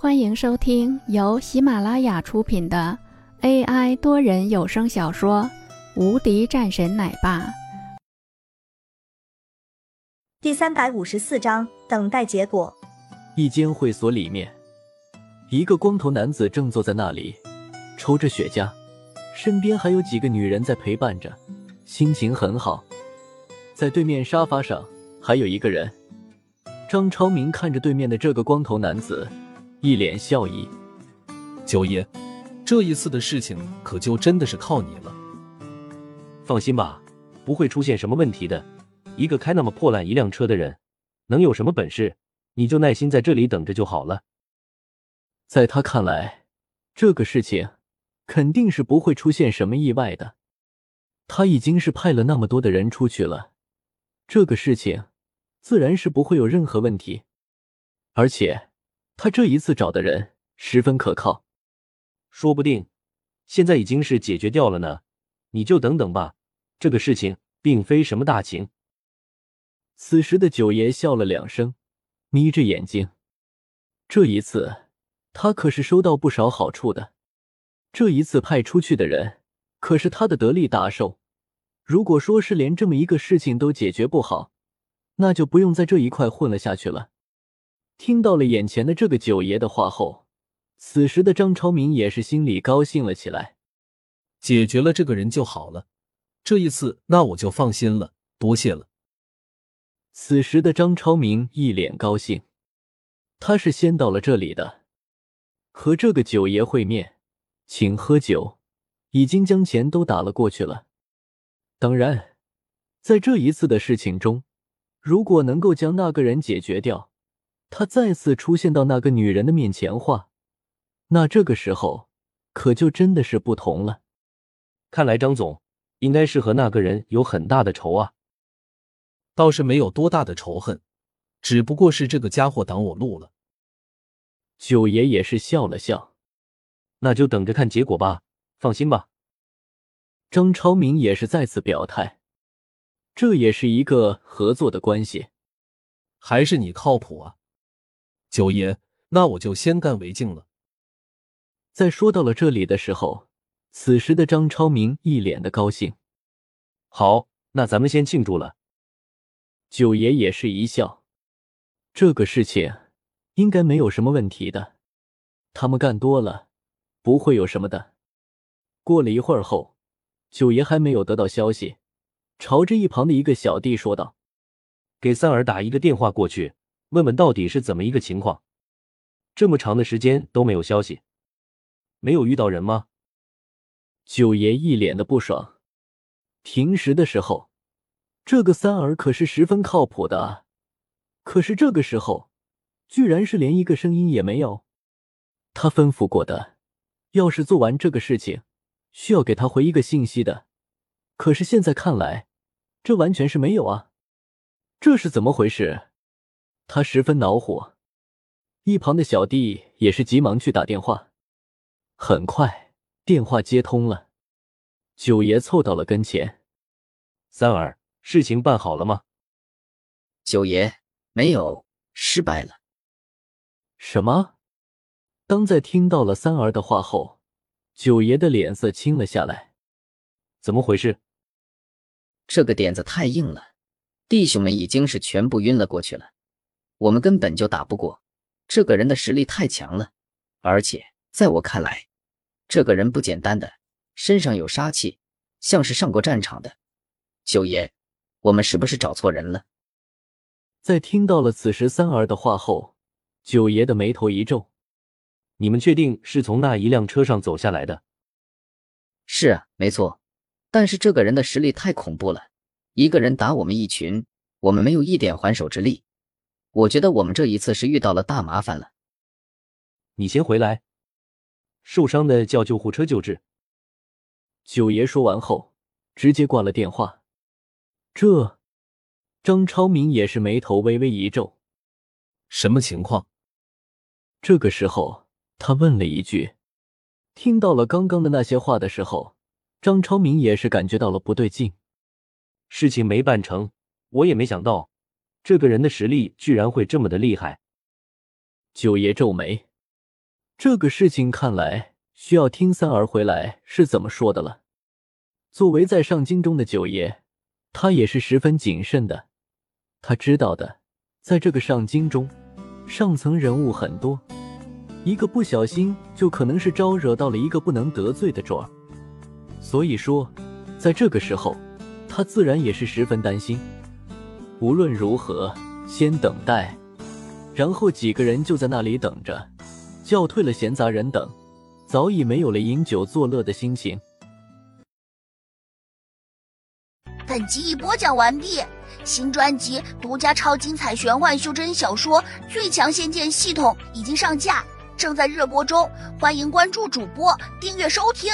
欢迎收听由喜马拉雅出品的 AI 多人有声小说《无敌战神奶爸》第三百五十四章，等待结果。一间会所里面，一个光头男子正坐在那里抽着雪茄，身边还有几个女人在陪伴着，心情很好。在对面沙发上还有一个人，张超明看着对面的这个光头男子。一脸笑意，九爷，这一次的事情可就真的是靠你了。放心吧，不会出现什么问题的。一个开那么破烂一辆车的人，能有什么本事？你就耐心在这里等着就好了。在他看来，这个事情肯定是不会出现什么意外的。他已经是派了那么多的人出去了，这个事情自然是不会有任何问题，而且。他这一次找的人十分可靠，说不定现在已经是解决掉了呢。你就等等吧，这个事情并非什么大情。此时的九爷笑了两声，眯着眼睛。这一次他可是收到不少好处的。这一次派出去的人可是他的得力大寿。如果说是连这么一个事情都解决不好，那就不用在这一块混了下去了。听到了眼前的这个九爷的话后，此时的张超明也是心里高兴了起来。解决了这个人就好了，这一次那我就放心了，多谢了。此时的张超明一脸高兴，他是先到了这里的，和这个九爷会面，请喝酒，已经将钱都打了过去了。当然，在这一次的事情中，如果能够将那个人解决掉。他再次出现到那个女人的面前话，那这个时候可就真的是不同了。看来张总应该是和那个人有很大的仇啊。倒是没有多大的仇恨，只不过是这个家伙挡我路了。九爷也是笑了笑，那就等着看结果吧。放心吧。张超明也是再次表态，这也是一个合作的关系，还是你靠谱啊。九爷，那我就先干为敬了。在说到了这里的时候，此时的张超明一脸的高兴。好，那咱们先庆祝了。九爷也是一笑，这个事情应该没有什么问题的。他们干多了，不会有什么的。过了一会儿后，九爷还没有得到消息，朝着一旁的一个小弟说道：“给三儿打一个电话过去。”问问到底是怎么一个情况？这么长的时间都没有消息，没有遇到人吗？九爷一脸的不爽。平时的时候，这个三儿可是十分靠谱的啊，可是这个时候，居然是连一个声音也没有。他吩咐过的，要是做完这个事情，需要给他回一个信息的，可是现在看来，这完全是没有啊，这是怎么回事？他十分恼火，一旁的小弟也是急忙去打电话。很快，电话接通了，九爷凑到了跟前：“三儿，事情办好了吗？”九爷，没有，失败了。什么？当在听到了三儿的话后，九爷的脸色青了下来。怎么回事？这个点子太硬了，弟兄们已经是全部晕了过去了。我们根本就打不过这个人的实力太强了，而且在我看来，这个人不简单的，身上有杀气，像是上过战场的。九爷，我们是不是找错人了？在听到了此时三儿的话后，九爷的眉头一皱：“你们确定是从那一辆车上走下来的？”“是啊，没错。但是这个人的实力太恐怖了，一个人打我们一群，我们没有一点还手之力。”我觉得我们这一次是遇到了大麻烦了。你先回来，受伤的叫救护车救治。九爷说完后，直接挂了电话。这，张超明也是眉头微微一皱。什么情况？这个时候，他问了一句。听到了刚刚的那些话的时候，张超明也是感觉到了不对劲。事情没办成，我也没想到。这个人的实力居然会这么的厉害！九爷皱眉，这个事情看来需要听三儿回来是怎么说的了。作为在上京中的九爷，他也是十分谨慎的。他知道的，在这个上京中，上层人物很多，一个不小心就可能是招惹到了一个不能得罪的主儿。所以说，在这个时候，他自然也是十分担心。无论如何，先等待。然后几个人就在那里等着，叫退了闲杂人等，早已没有了饮酒作乐的心情。本集已播讲完毕，新专辑独家超精彩玄幻修真小说《最强仙剑系统》已经上架，正在热播中，欢迎关注主播，订阅收听。